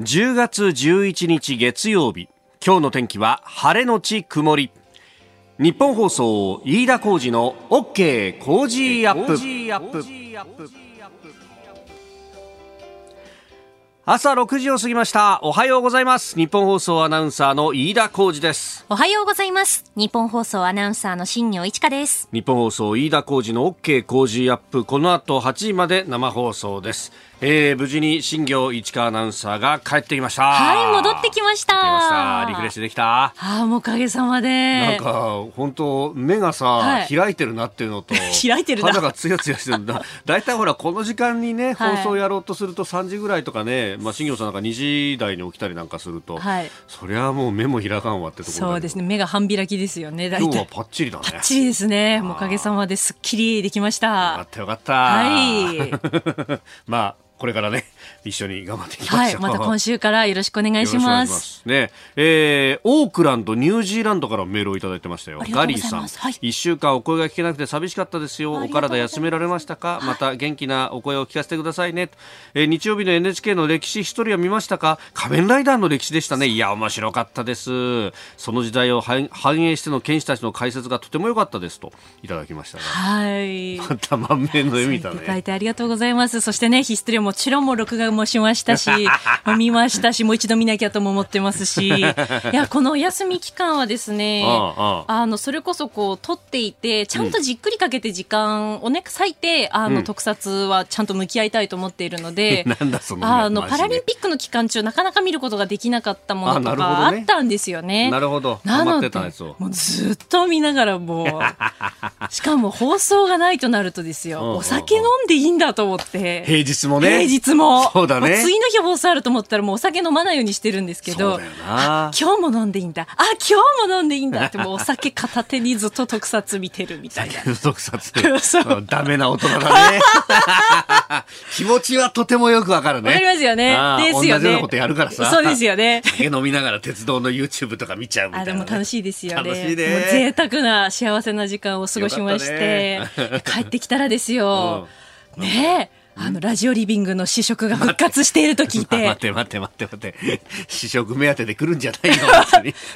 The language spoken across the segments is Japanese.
10月11日月曜日。今日の天気は晴れのち曇り。日本放送飯田浩二の OK 工事アップ。朝6時を過ぎました。おはようございます。日本放送アナウンサーの飯田浩二です。おはようございます。日本放送アナウンサーの新業一華です。日本放送飯田浩二の OK 工事アップ。この後8時まで生放送ですえー、無事に新業市川アナウンサーが帰ってきました。はい戻ってきました。リフレッシュできた。ああもうおかげさまで。なんか本当目がさ、はい、開いてるなっていうのと 開いてる肌がツヤツヤしてるんだ だいたいほらこの時間にね放送やろうとすると3時ぐらいとかね、はい、まあ新業さんなんか2時台に起きたりなんかすると、はい、そりゃもう目も開かんわってところそうですね。目が半開きですよね今日はパッチリだね。パッチリですね。おかげさまですっきりできましたよかった。よかった。はい。まあこれからね 一緒に頑張っていきましょう、はい、また今週からよろしくお願いします。ねえー、オークランドニュージーランドからメールをいただいてましたよ。ガリーさん。一、はい、週間お声が聞けなくて寂しかったですよ。お体休められましたか、また元気なお声を聞かせてくださいね、えー、日曜日の NHK の歴史ヒストリア見ましたか？仮面ライダーの歴史でしたね。いや面白かったです。その時代を反映しての剣士たちの解説がとても良かったです。といただきましたはい。また満面の笑みだね。いただいてありがとうございます。そしてねヒストリアもちろんも録画もしましたし 見ましたしもう一度見なきゃとも思ってますし。いやこのお休み期間はですねあのそれこそこう撮っていてちゃんとじっくりかけて時間をね割いてあの、特撮はちゃんと向き合いたいと思っているので あのパラリンピックの期間中なかなか見ることができなかったものとかあったんですよね。なるほど。なのでもうずっと見ながらもうしかも放送がないとなるとですよお酒飲んでいいんだと思って。平日もね平日も。そうだね。次の日放送あると思ったらもうお酒飲まないようにしてるんですけど今日も飲んでいいんだ。あ今日も飲んでいいんだ。ってもうお酒片手にずっと特撮見てるみたいな。特撮。ダメな大人だね。気持ちはとてもよくわかるね。わかりますよね。ですよね。同じようなことやるからさ。そうですよね。酒飲みながら鉄道の YouTube とか見ちゃうみたいな、ね、あでも楽しいですよね。楽しいね。贅沢な幸せな時間を過ごしまして、ね、帰ってきたらですよ、うん、ねえあの、ラジオリビングの試食が復活していると聞いて。待って待って待って待って。試食目当てで来るんじゃない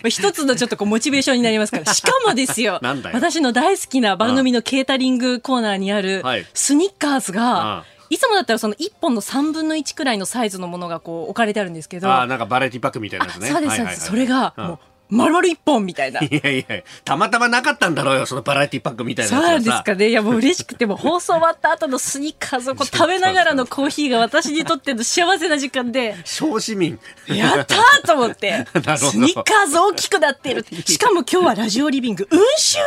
の？一つのちょっとこうモチベーションになりますから。しかもですよ。私の大好きな番組のケータリングコーナーにあるスニッカーズが、いつもだったらその1本の3分の1くらいのサイズのものがこう置かれてあるんですけど。ああ、なんかバラエティパックみたいなやつね。そうです、そうです。それが、もう丸々一本みたいな。いやいや、たまたまなかったんだろうよ、そのバラエティパックみたいなそうですかね。いや、もう嬉しくて、も放送終わった後のスニッカーズをこう食べながらのコーヒーが私にとっての幸せな時間で。小市民。やったーと思って。スニッカーズ大きくなってる。しかも今日はラジオリビング、温州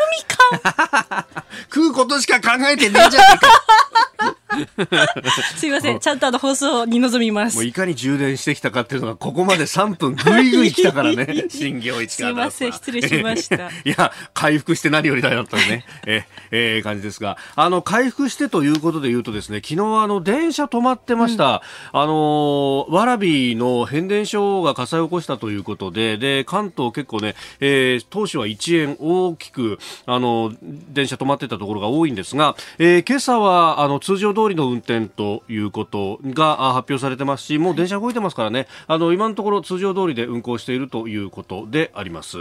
みかん。食うことしか考えてねえじゃねえか。すいません、ちゃんとあの放送に臨みます。もういかに充電してきたかっていうのが、ここまで3分ぐいぐい来たからね、新業一すいません、失礼しました。いや、回復して何よりだよというね、え、えー、感じですが、あの、回復してということで言うとですね、昨日あの、電車止まってました。うん、あの、蕨の変電所が火災を起こしたということで、で、関東結構ね、えー、当初は1円大きく、あの、電車止まってたところが多いんですが、えー、今朝は、あの、通常通りの運転ということが発表されてますし、もう電車動いてますからね、あの、今のところ通常通りで運行しているということであります。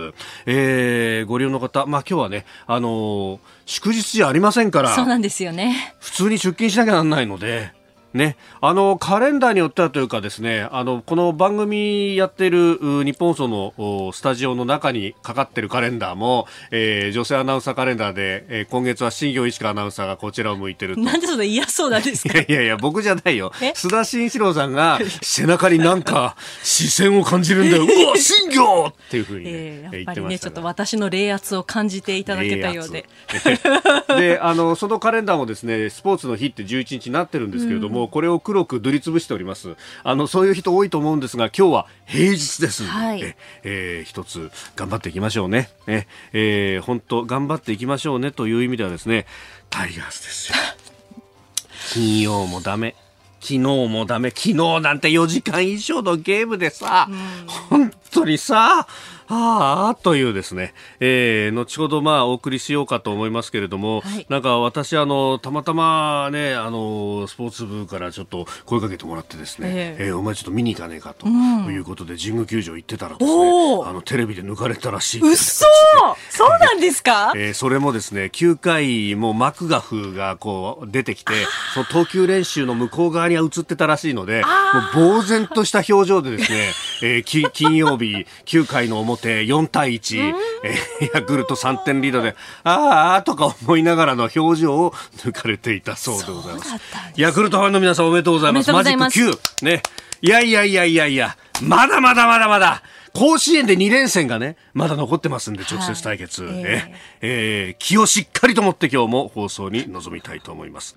えー、ご利用の方、まあ今日はね、あのー、祝日じゃありませんから、そうなんですよね。普通に出勤しなきゃならないので、ね、あのカレンダーによってはというかですねあのこの番組やっている日本放送のスタジオの中にかかってるカレンダーも、えー、女性アナウンサーカレンダーで、えー、今月は新業一華アナウンサーがこちらを向いてるなんでそんな嫌そうなんですか？いやいや僕じゃないよ。須田慎一郎さんが背中になんか視線を感じるんだよ。うわ新業っていうふうに、ね、えー、やっぱりねちょっと私の冷圧を感じていただけたようで。であのそのカレンダーもですねスポーツの日って11日になってるんですけれども、うんこれを黒く塗りつぶしております。あのそういう人多いと思うんですが今日は平日です。はい、ええー、一つ頑張っていきましょうね。え、えー、本当頑張っていきましょうねという意味ではですねタイガースですよ。金曜もダメ。昨日もダメ。昨日なんて4時間以上のゲームでさ、うん、本当にさああというですね、えー、後ほどまあお送りしようかと思いますけれども、はい、なんか私あのたまたまねあのスポーツ部からちょっと声かけてもらってですね、えー、えー、お前ちょっと見に行かねえかということで、神宮球場行ってたらですね、あのテレビで抜かれたらしい。嘘！そうなんですか、えー、それもですね9回もマクガフがこう出てきてその投球練習の向こう側には映ってたらしいのでもう呆然とした表情でですね、えー、金曜日9回の表4対1、えー、ヤクルト3点リードでああとか思いながらの表情を抜かれていたそうでございます。ヤクルトファンの皆さんおめでとうございます。マジック9ね。いやいやいやいやいやまだまだまだまだ甲子園で2連戦がね、まだ残ってますんで、直接対決。はい、えー、えー、気をしっかりと持って今日も放送に臨みたいと思います。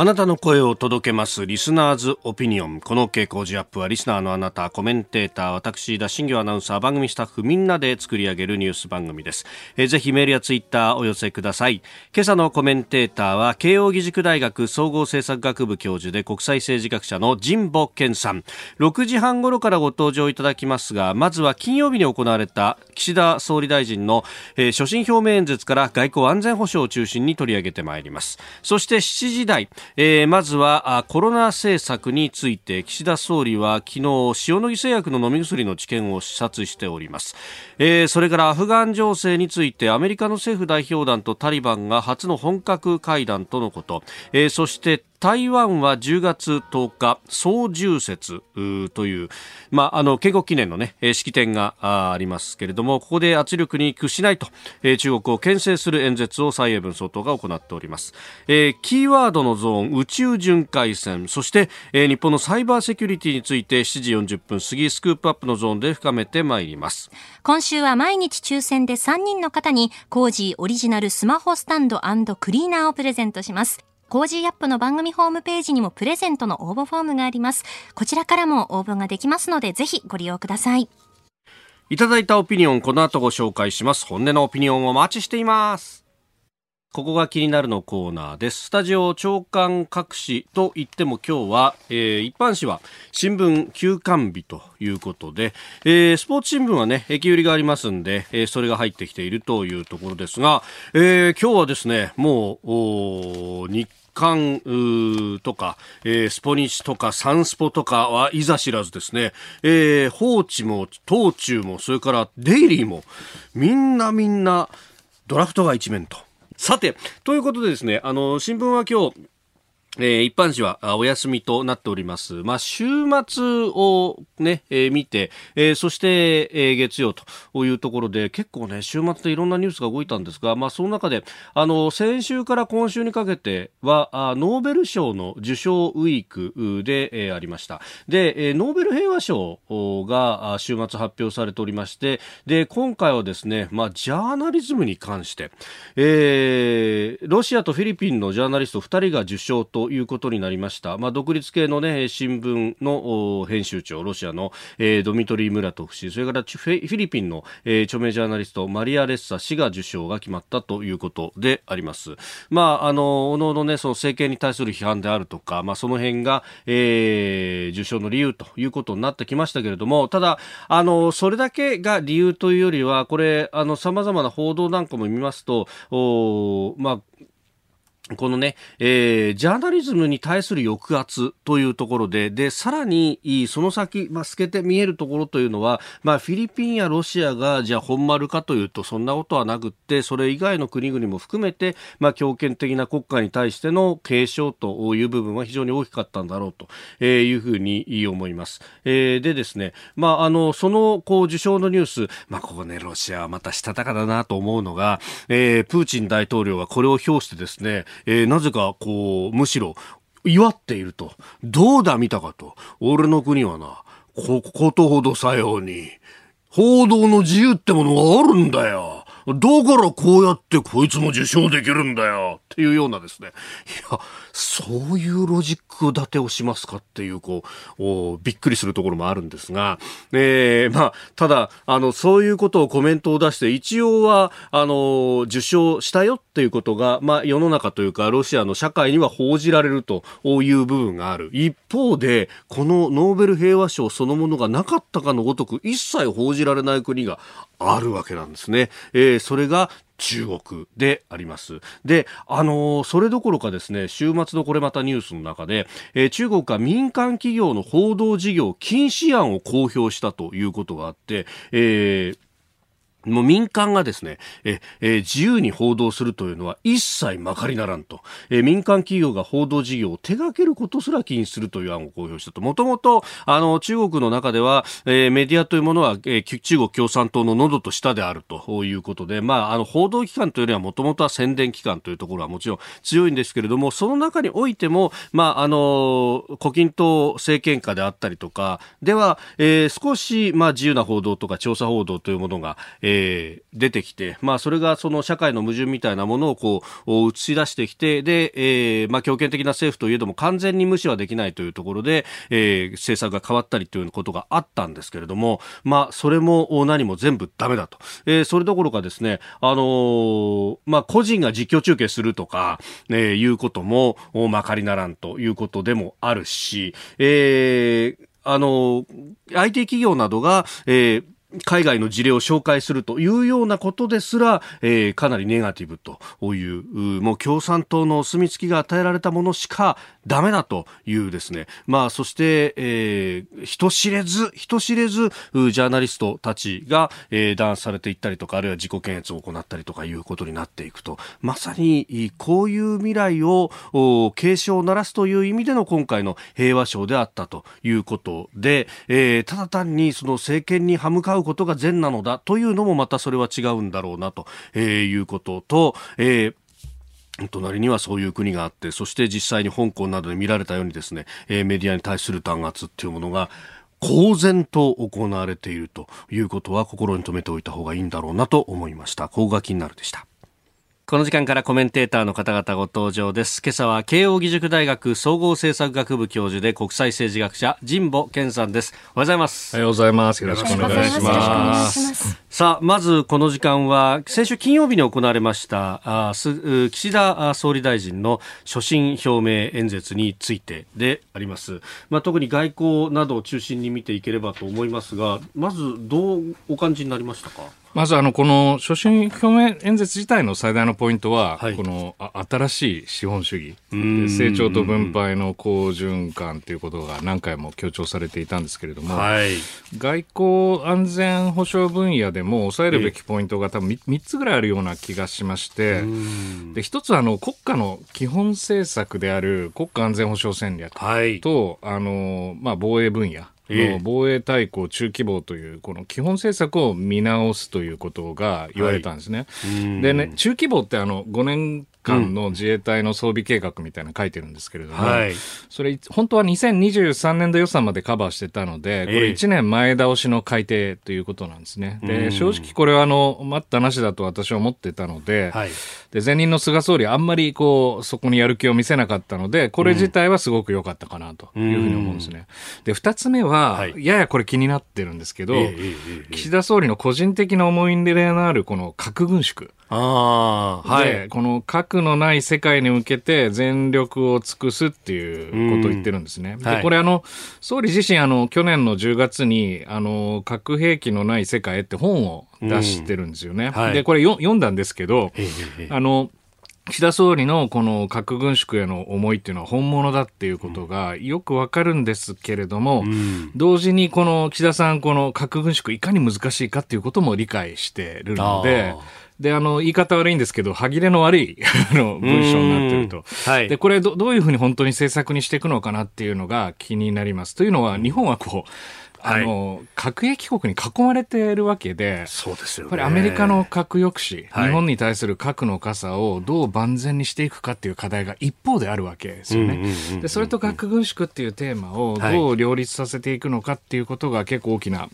あなたの声を届けますリスナーズオピニオン。この傾向時アップはリスナーのあなた、コメンテーター、私、田新業アナウンサー、番組スタッフみんなで作り上げるニュース番組です。えー、ぜひメールやツイッターお寄せください。今朝のコメンテーターは慶應義塾大学総合政策学部教授で国際政治学者の神保健さん。6時半頃からご登場いただきますが、まずは金曜日に行われた岸田総理大臣の、えー、所信表明演説から外交安全保障を中心に取り上げてまいります。そして7時台、えー、まずはコロナ政策について岸田総理は昨日塩野義製薬の飲み薬の治験を視察しております、えー、それからアフガン情勢についてアメリカの政府代表団とタリバンが初の本格会談とのこと、えー、そして台湾は10月10日、総重節という、まあ、あの、建国記念のね、式典がありますけれども、ここで圧力に屈しないと、中国を牽制する演説を蔡英文総統が行っております。えー、キーワードのゾーン、宇宙巡回戦、そして、えー、日本のサイバーセキュリティについて7時40分過ぎ、スクープアップのゾーンで深めてまいります。今週は毎日抽選で3人の方に、コージーオリジナルスマホスタンドクリーナーをプレゼントします。 Cozy up の番組ホームページにもプレゼントの応募フォームがあります。こちらからも応募ができますので、ぜひご利用ください。いただいたオピニオン、この後ご紹介します。本音のオピニオンをお待ちしています。ここが気になるのコーナーです。スタジオ朝刊各紙といっても今日は、えー、一般紙は新聞休刊日ということで、えー、スポーツ新聞はね、駅売りがありますんで、えー、それが入ってきているというところですが、えー、今日はですね、もう、日刊とか、えー、スポニチとかサンスポとかはいざ知らずですね、えー、放置も東中もそれからデイリーもみんなみんなドラフトが一面と。さて、ということでですね、あの、新聞は今日、えー、一般紙はお休みとなっております。まあ、週末をね、えー、見て、えー、そして、え、月曜というところで、結構ね、週末でいろんなニュースが動いたんですが、まあ、その中で、あの、先週から今週にかけては、あノーベル賞の受賞ウィークで、え、ありました。で、え、ノーベル平和賞が週末発表されておりまして、で、今回はですね、まあ、ジャーナリズムに関して、えー、ロシアとフィリピンのジャーナリスト2人が受賞ということになりました。まあ、独立系のね、新聞の編集長、ロシアの、えー、ドミトリー・ムラトフ氏、それからフィリピンの、えー、著名ジャーナリスト、マリア・レッサ氏が受賞が決まったということであります。まあ、あの、おのおのね、その政権に対する批判であるとか、まあ、その辺が、えー、受賞の理由ということになってきましたけれども、ただ、あの、それだけが理由というよりは、これ、あの、様々な報道なんかも見ますと、おまあ、このね、えー、ジャーナリズムに対する抑圧というところで、で、さらに、その先、まあ、透けて見えるところというのは、まあ、フィリピンやロシアが、じゃあ本丸かというと、そんなことはなくって、それ以外の国々も含めて、まあ、強権的な国家に対しての継承という部分は非常に大きかったんだろうというふうに思います。えー、でですね、まあ、あの、その、こう、受賞のニュース、まあ、ここね、ロシアはまたしたたかだなと思うのが、えー、プーチン大統領はこれを表してですね、えー、なぜかこうむしろ祝っていると。どうだ見たかと。俺の国はなこことほどさように報道の自由ってものがあるんだよ。だからこうやってこいつも受賞できるんだよ。ってっていうようなですね、いや、そういうロジック立てをしますかっていう、こう、びっくりするところもあるんですが、えー、まあ、ただ、あの、そういうことをコメントを出して、一応は、あの、受賞したよっていうことが、まあ、世の中というか、ロシアの社会には報じられるという部分がある。一方で、このノーベル平和賞そのものがなかったかのごとく、一切報じられない国があるわけなんですね。えー、それが中国であります。で、あのー、それどころかですね、週末のこれまたニュースの中で、えー、中国が民間企業の報道事業禁止案を公表したということがあって、えーもう民間がですね、え、え自由に報道するというのは一切まかりならんと、え民間企業が報道事業を手掛けることすら禁止するという案を公表したと。もともと、あの、中国の中では、えメディアというものは、え中国共産党の喉と下であるということで、まあ、あの、報道機関というよりはもともとは宣伝機関というところはもちろん強いんですけれども、その中においても、まあ、あの、胡錦涛政権下であったりとか、では、えー、少し、まあ、自由な報道とか調査報道というものが、ええー、出てきて、まあ、それがその社会の矛盾みたいなものをこう映し出してきてで、えーまあ、強権的な政府といえども完全に無視はできないというところで、えー、政策が変わったりということがあったんですけれども、まあ、それも何も全部ダメだと、えー、それどころかですね、あのー、まあ、個人が実況中継するとか、えー、いうこともまかりならんということでもあるし、えーあの、IT 企業などが、えー、海外の事例を紹介するというようなことですら、えー、かなりネガティブという、もう共産党のお墨付きが与えられたものしかダメだというですね、まあそして、えー、人知れず、人知れず、ジャーナリストたちが、えー、弾圧されていったりとか、あるいは自己検閲を行ったりとかいうことになっていくと、まさにこういう未来を警鐘を鳴らすという意味での今回の平和賞であったということで、えー、ただ単にその政権に歯向かううことが善なのだというのもまたそれは違うんだろうなと、えいうことと、えー隣にはそういう国があって、そして実際に香港などで見られたようにですね、メディアに対する弾圧っていうものが、公然と行われているということは心に留めておいた方がいいんだろうなと思いました。高が気になるでした。この時間からコメンテーターの方々ご登場です。今朝は慶應義塾大学総合政策学部教授で国際政治学者神保健さんです。おはようございます。おはようございます。よろしくお願いします。さあ、まずこの時間は先週金曜日に行われましたあす岸田総理大臣の所信表明演説についてであります。まあ特に外交などを中心に見ていければと思いますが、まずどうお感じになりましたか？まずあのこの所信表明演説自体の最大のポイントは、はい、この新しい資本主義、成長と分配の好循環ということが何回も強調されていたんですけれども、はい、外交安全保障分野でも抑えるべきポイントが多分 3, 3つぐらいあるような気がしまして、で一つはあの国家の基本政策である国家安全保障戦略と、はい、あのまあ、防衛分野。の防衛大綱中規模というこの基本政策を見直すということが言われたんですね。はい、でね、中規模ってあの5年間の自衛隊の装備計画みたいなの書いてるんですけれども、はい、それ、本当は2023年度予算までカバーしてたので、これ1年前倒しの改定ということなんですね。で、正直これはあの、待ったなしだと私は思ってたので、はい、で、前任の菅総理あんまりこう、そこにやる気を見せなかったので、これ自体はすごく良かったかなというふうに思うんですね。で、二つ目は、はい、ややこれ気になってるんですけど、岸田総理の個人的な思い入れのあるこの核軍縮。あはい、この核のない世界に向けて全力を尽くすっていうことを言ってるんですね。で、はい、これあの、総理自身あの、去年の10月に、あの、核兵器のない世界って本を出してるんですよね。はい、で、これ読んだんですけど、あの、岸田総理のこの核軍縮への思いっていうのは本物だっていうことがよくわかるんですけれども、うん、同時にこの岸田さん、この核軍縮いかに難しいかっていうことも理解してるので、で、あの、言い方悪いんですけど、歯切れの悪い あの、文章になってると。はい。で、これど、どういうふうに本当に政策にしていくのかなっていうのが気になります。というのは、日本はこう、あの、はい、核兵器国に囲まれているわけで、そうですよね。これアメリカの核抑止、はい、日本に対する核の傘をどう万全にしていくかっていう課題が一方であるわけですよね。で、それと核軍縮っていうテーマをどう両立させていくのかっていうことが結構大きな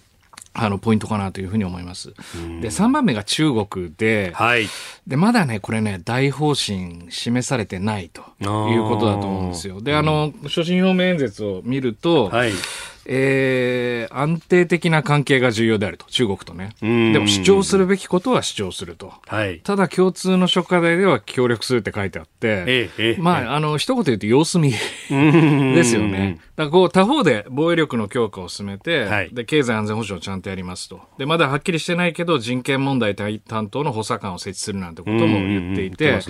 あの、ポイントかなというふうに思います。で、3番目が中国で、はい。で、まだね、これね、大方針示されてないということだと思うんですよ。で、あの、所信表明演説を見ると、はい。えー、安定的な関係が重要であると、中国とね。でも主張するべきことは主張すると。はい、ただ共通の諸課題では協力するって書いてあって、ええ、まあ、あの、一言言うと様子見ですよね。だこう、他方で防衛力の強化を進めて、はい、で、経済安全保障をちゃんとやりますと。で、まだはっきりしてないけど、人権問題担当の補佐官を設置するなんてことも言っていて、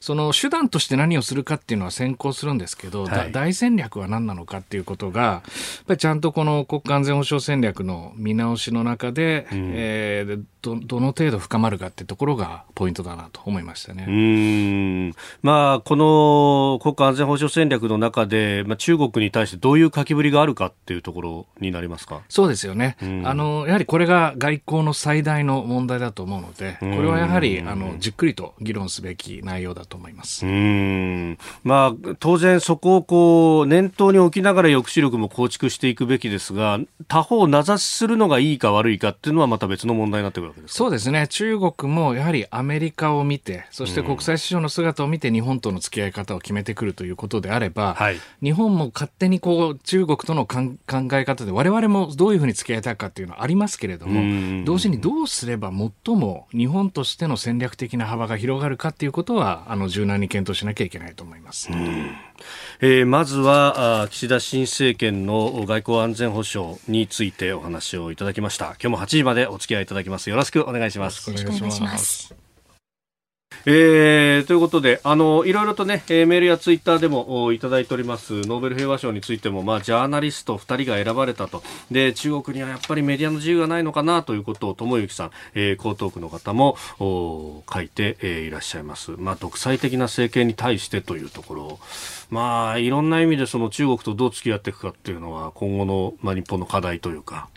その手段として何をするかっていうのは先行するんですけど、はい、大戦略は何なのかっていうことが、やっぱりちゃんとこの国家安全保障戦略の見直しの中で、うん、えー、どどの程度深まるかってところがポイントだなと思いましたね。うん。まあ、この国家安全保障戦略の中で、まあ、中国に対してどういう書きぶりがあるかっていうところになりますか？そうですよね、あのやはりこれが外交の最大の問題だと思うので、これはやはりあのじっくりと議論すべき内容だと思います。うん。まあ、当然、そこをこう念頭に置きながら抑止力も構築していくべきですが、他方、名指しするのがいいか悪いかっていうのはまた別の問題になってくるわけですそうですね、中国もやはりアメリカを見て、そして国際市場の姿を見て、日本との付き合い方を決めてくるということであれば、はい、日本も勝手にこう中国との考え方で、われわれもどういうふうに付き合いたいかっていうのはありますけれども、同時にどうすれば最も日本としての戦略的な幅が広がるかっていうことは、あの柔軟に検討しなきゃいけないと思います。えー、まずは岸田新政権の外交安全保障についてお話をいただきました。今日も8時までお付き合いいただきます。よろしくお願いします。よろしくお願いします。えー、ということで、あの、いろいろとね、えー、メールやツイッターでもいただいております、ノーベル平和賞についても、まあ、ジャーナリスト2人が選ばれたと。で、中国にはやっぱりメディアの自由がないのかなということを、智之さん、えー、江東区の方も、書いて、えー、いらっしゃいます。まあ、独裁的な政権に対してというところまあ、いろんな意味でその中国とどう付き合っていくかっていうのは、今後の、まあ、日本の課題というか、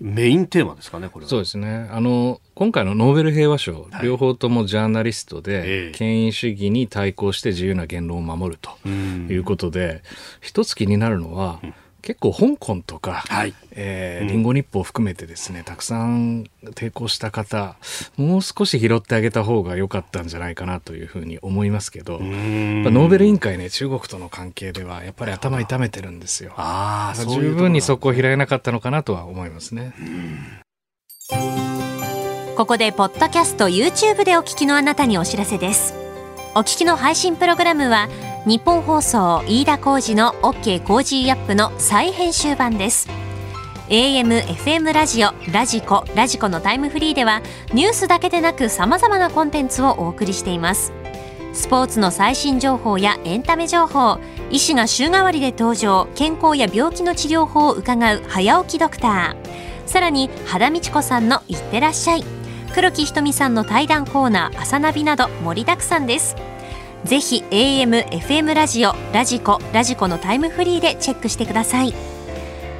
メインテーマですかね、これそうですね。あの、今回のノーベル平和賞、はい、両方ともジャーナリストで、権威主義に対抗して自由な言論を守るということで、一つ気になるのは、うん結構香港とか、はい、えー、リンゴ日報を含めてですね、たくさん抵抗した方、もう少し拾ってあげた方が良かったんじゃないかなというふうに思いますけど、ノーベル委員会ね、中国との関係ではやっぱり頭痛めてるんですよ。ああ、十分にそこを開えなかったのかなとは思いますね。ここで、ポッドキャスト YouTube でお聞きのあなたにお知らせです。お聞きの配信プログラムは、日本放送飯田浩二の OK コージーアップの再編集版です。AM、FM ラジオ、ラジコ、ラジコのタイムフリーではニュースだけでなく様々なコンテンツをお送りしています。スポーツの最新情報やエンタメ情報医師が週替わりで登場健康や病気の治療法を伺う早起きドクター。さらに羽田美智子さんのいってらっしゃい。黒木ひとみさんの対談コーナー朝ナビなど盛りだくさんです。ぜひ AM、FM ラジオ、ラジコ、ラジコのタイムフリーでチェックしてください。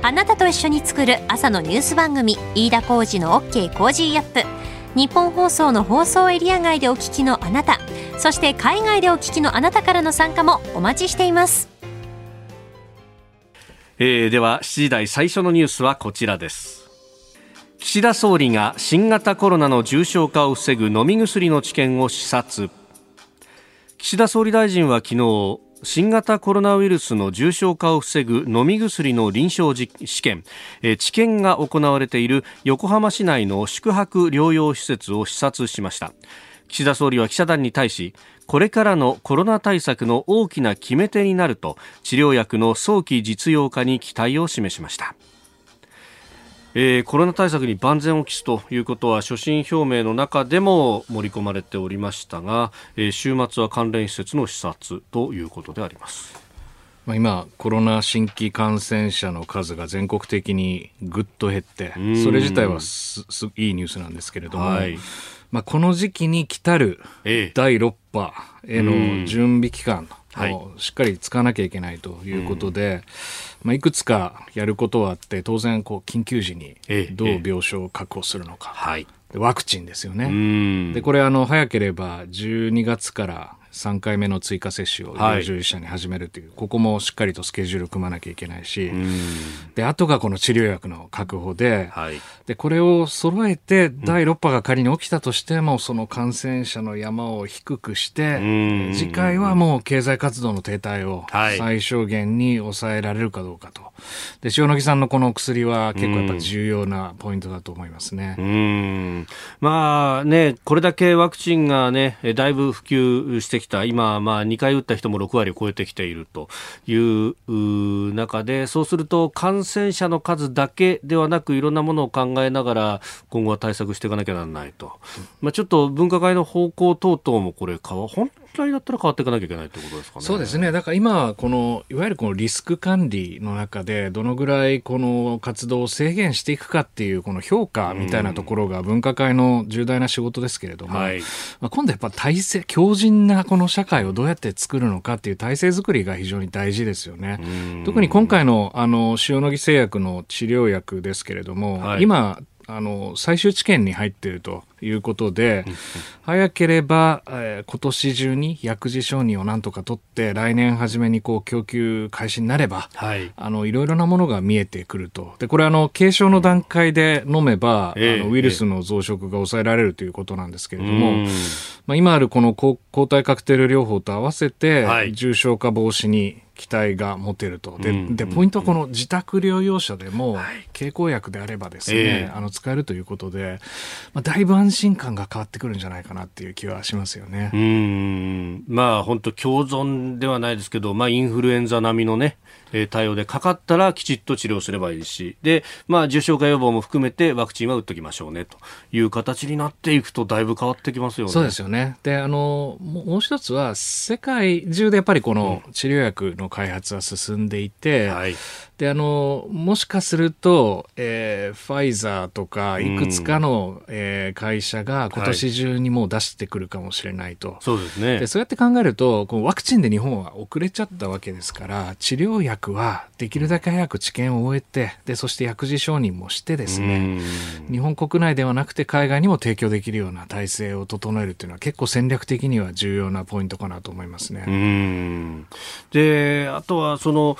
あなたと一緒に作る朝のニュース番組、飯田浩二の OK コージーアップ。日本放送の放送エリア外でお聞きのあなた、そして海外でお聞きのあなたからの参加もお待ちしています。えー、では7時台最初のニュースはこちらです。岸田総理が新型コロナの重症化を防ぐ飲み薬の治験を視察。岸田総理大臣は昨日新型コロナウイルスの重症化を防ぐ飲み薬の臨床試験、治験が行われている横浜市内の宿泊療養施設を視察しました。岸田総理は記者団に対しこれからのコロナ対策の大きな決め手になると治療薬の早期実用化に期待を示しました。えー、コロナ対策に万全を期すということは所信表明の中でも盛り込まれておりましたが、えー、週末は関連施設の視察ということであります。まあ、今、コロナ新規感染者の数が全国的にぐっと減って、それ自体はすすいいニュースなんですけれども、はい、まあ、この時期に来たる第6波への準備期間をしっかり使わなきゃいけないということで、まあ、いくつかやることはあって当然こう緊急時にどう病床を確保するのか、はい、ワクチンですよね。でこれあの早ければ12月から3回目の追加接種を医療従事者に始めるという、はい、ここもしっかりとスケジュール組まなきゃいけないし、で、あとがこの治療薬の確保で、はい、で、これを揃えて第6波が仮に起きたとしても、その感染者の山を低くして、次回はもう経済活動の停滞を最小限に抑えられるかどうかと。で、塩野義さんのこの薬は結構やっぱ重要なポイントだと思いますね。うん。まあね、これだけワクチンがね、だいぶ普及してきた。今、まあ2回打った人も6割を超えてきているという中で、そうすると感染者の数だけではなくいろんなものを考えながら今後は対策していかなきゃならないと。まあちょっと分科会の方向等々もこれ、本来だったら変わっていかなきゃいけないということですかね。そうですね。だから今、この、いわゆるこのリスク管理の中で、どのぐらいこの活動を制限していくかっていう、この評価みたいなところが分科会の重大な仕事ですけれども、はい、まあ、今度やっぱ体制、強靭なこの社会をどうやって作るのかっていう体制づくりが非常に大事ですよね。特に今回の、あの、塩野義製薬の治療薬ですけれども、はい、今、あの最終治験に入っているということで、早ければ、えー、今年中に薬事承認をなんとか取って、来年初めにこう供給開始になれば、はい、あのいろいろなものが見えてくると。で、これあの、軽症の段階で飲めば、えー、あのウイルスの増殖が抑えられるということなんですけれども、まあ、今あるこの抗体カクテル療法と合わせて、重症化防止に期待が持てると。で、でポイントはこの自宅療養者でも、経口薬であればですね、えー、あの、使えるということで、まあ、だいぶ安心感が変わってくるんじゃないかなっていう気はしますよね。うん。まあ、本当共存ではないですけど、まあ、インフルエンザ並みのね、え対応でかかったらきちっと治療すればいいし、で、まあ、重症化予防も含めてワクチンは打っときましょうねという形になっていくとだいぶ変わってきますよね。そうですよね。で、あの、もう一つは、世界中でやっぱりこの治療薬の開発は進んでいて、うんはい、で、あの、もしかすると、えー、ファイザーとか、いくつかの、うん、えー、会社が今年中にもう出してくるかもしれないと。はい、そうですね。で、そうやって考えると、このワクチンで日本は遅れちゃったわけですから、治療薬はできるだけ早く治験を終えて、で、そして薬事承認もしてですね、日本国内ではなくて海外にも提供できるような体制を整えるというのは結構戦略的には重要なポイントかなと思いますね。で、あとはその、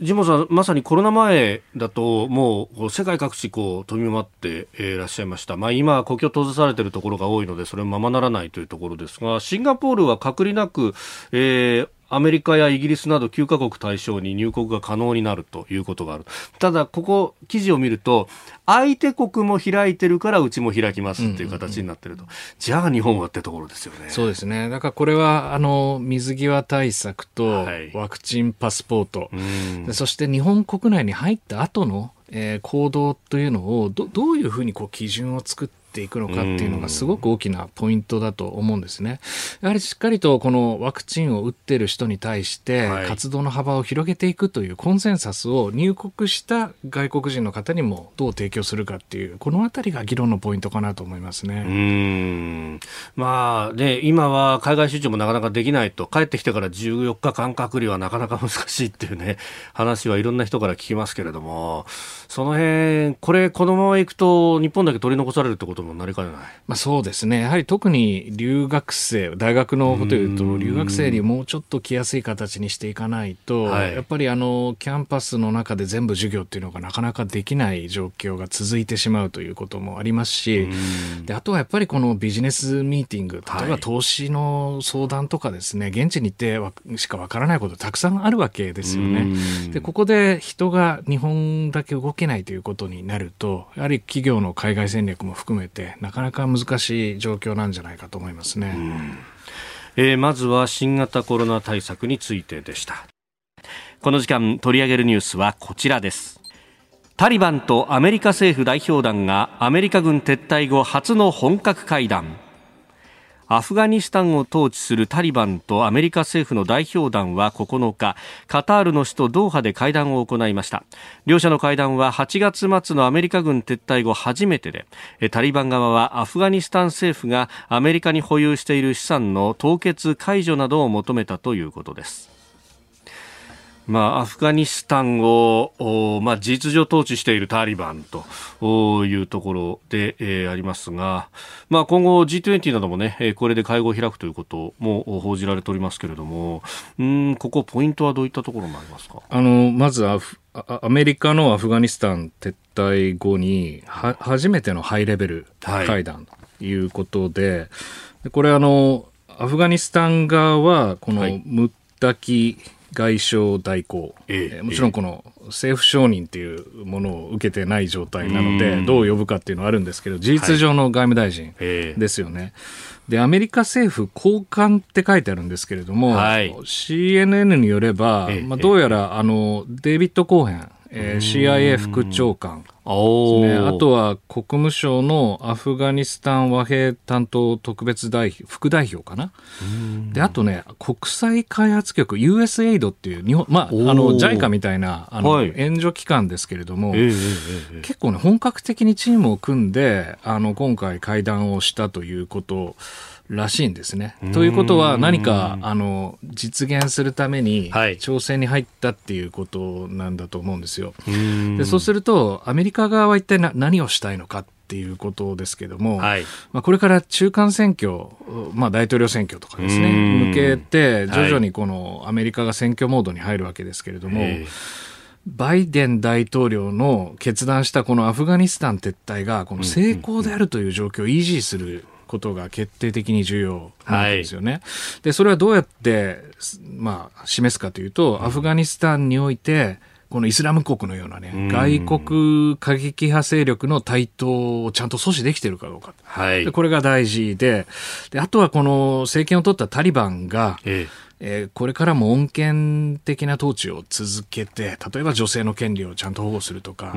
ジモさん、まさにコロナ前だと、もう世界各地こう飛び回っていらっしゃいました。まあ今、国境閉ざされているところが多いので、それもままならないというところですが、シンガポールは隔離なく、えー、アメリカやイギリスなど9カ国対象に入国が可能になるということがある。ただ、ここ、記事を見ると、相手国も開いてるからうちも開きますっていう形になってると。じゃあ日本はってところですよね。そうですね。だからこれは、あの、水際対策とワクチンパスポート、はい、そして日本国内に入った後のえー、行動というのをどどういうふうにこう基準を作っていくのかっていうのがすごく大きなポイントだと思うんですね。やはりしっかりとこのワクチンを打ってる人に対して活動の幅を広げていくというコンセンサスを入国した外国人の方にもどう提供するかっていうこのあたりが議論のポイントかなと思いますね。うんまあね今は海外出張もなかなかできないと帰ってきてから14日間隔離はなかなか難しいっていうね話はいろんな人から聞きますけれどもその辺これこのままいくと日本だけ取り残されるってこともなりかねない、まあ、そうですね、やはり特に留学生、大学のことを言うと、留学生にもうちょっと来やすい形にしていかないと、はい、やっぱりあのキャンパスの中で全部授業っていうのがなかなかできない状況が続いてしまうということもありますし、であとはやっぱりこのビジネスミーティング、例えば投資の相談とかですね、現地に行ってしかわからないことたくさんあるわけですよね。でここで人が日本だけ動けないということになると、やはり企業の海外戦略も含めて、なかなか難しい状況なんじゃないかと思いますね。えー、まずは新型コロナ対策についてでした。この時間取り上げるニュースはこちらです。タリバンとアメリカ政府代表団がアメリカ軍撤退後初の本格会談。アフガニスタンを統治するタリバンとアメリカ政府の代表団は9日カタールの首都ドーハで会談を行いました。両者の会談は8月末のアメリカ軍撤退後初めてでタリバン側はアフガニスタン政府がアメリカに保有している資産の凍結解除などを求めたということです。まあ、アフガニスタンを、まあ、事実上統治しているタリバンというところで、えー、ありますが、まあ、今後 G20 などもね、これで会合を開くということも報じられておりますけれども、うん、ここポイントはどういったところになりますか？あの、まずアフアメリカのアフガニスタン撤退後に、は、初めてのハイレベル会談ということで、はい、これあの、アフガニスタン側は、このムッタキ外相代行、ええもちろんこの政府承認っていうものを受けてない状態なので、どう呼ぶかっていうのはあるんですけど、事実上の外務大臣ですよね。はいで、アメリカ政府高官って書いてあるんですけれども、はい、CNN によれば、まあ、どうやら、あの、デイビッド・コーヘン、えー、CIA 副長官、ね、あとは国務省のアフガニスタン和平担当特別代表、副代表かな？で、あとね、国際開発局、USAID っていう日本、まあ、あの、JICA みたいな、あの、はい、援助機関ですけれども、えーえー、結構ね、本格的にチームを組んで、あの、今回会談をしたということらしいんですね。ということは何かあの実現するために挑戦に入ったっていうことなんだと思うんですよ。でそうするとアメリカ側は一体何をしたいのかっていうことですけども、はい、まあ、これから中間選挙、まあ、大統領選挙とかですね向けて徐々にこのアメリカが選挙モードに入るわけですけれども。はいバイデン大統領の決断したこのアフガニスタン撤退がこの成功であるという状況を維持することが決定的に重要なんですよね。はい、で、それはどうやって、まあ、示すかというと、アフガニスタンにおいて、このイスラム国のようなね、外国過激派勢力の台頭をちゃんと阻止できているかどうか。はい、これが大事で。で、あとはこの政権を取ったタリバンが、えええー、これからも穏健的な統治を続けて、例えば女性の権利をちゃんと保護するとか、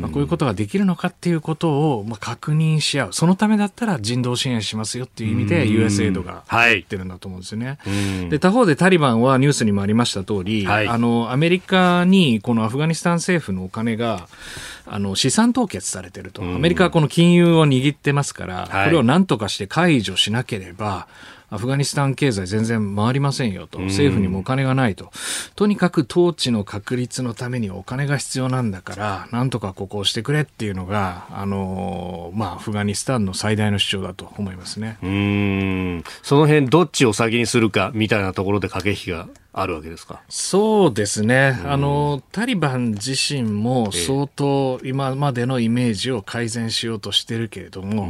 まあ、こういうことができるのかっていうことを、まあ、確認し合う。そのためだったら人道支援しますよっていう意味で USAID が言ってるんだと思うんですよね。はい、で、他方でタリバンはニュースにもありました通り、はい、あの、アメリカにこのアフガニスタン政府のお金が、あの資産凍結されてると、アメリカはこの金融を握ってますから、これを何とかして解除しなければ、アフガニスタン経済全然回りませんよと、政府にもお金がないと、とにかく統治の確立のためにお金が必要なんだから、なんとかここをしてくれっていうのが、あのまあ、アフガニスタンの最大の主張だと思いますね。うん。その辺どっちを先にするかみたいなところで駆け引きがあるわけですか？そうですね、あのタリバン自身も相当今までのイメージを改善しようとしてるけれども、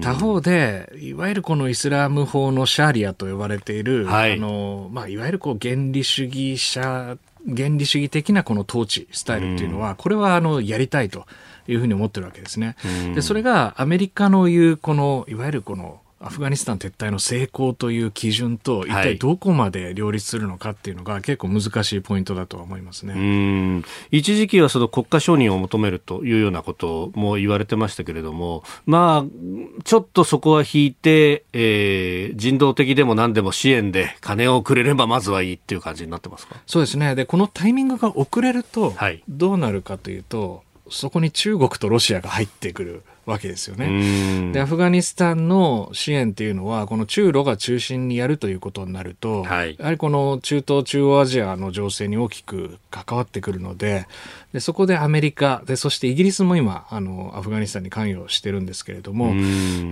他方で、いわゆるこのイスラム法のシャーリアと呼ばれている、はい、あのまあ、いわゆるこう原理主義者原理主義的なこの統治スタイルっていうのは、これはあのやりたいというふうに思ってるわけですね。でそれがアメリカの言うこのいわゆるこのアフガニスタン撤退の成功という基準と一体どこまで両立するのかっていうのが結構難しいポイントだとは思いますね、うん。一時期はその国家承認を求めるというようなことも言われてましたけれども、まあ、ちょっとそこは引いて、えー、人道的でも何でも支援で金をくれればまずはいいっていう感じになってますか？そうですね。でこのタイミングが遅れるとどうなるかというと、はい、そこに中国とロシアが入ってくる。わけですよね。で、アフガニスタンの支援っていうのは、この中ロが中心にやるということになると、はい、やはりこの中東、中央アジアの情勢に大きく関わってくるので、でそこでアメリカで、そしてイギリスも今、あの、アフガニスタンに関与してるんですけれども、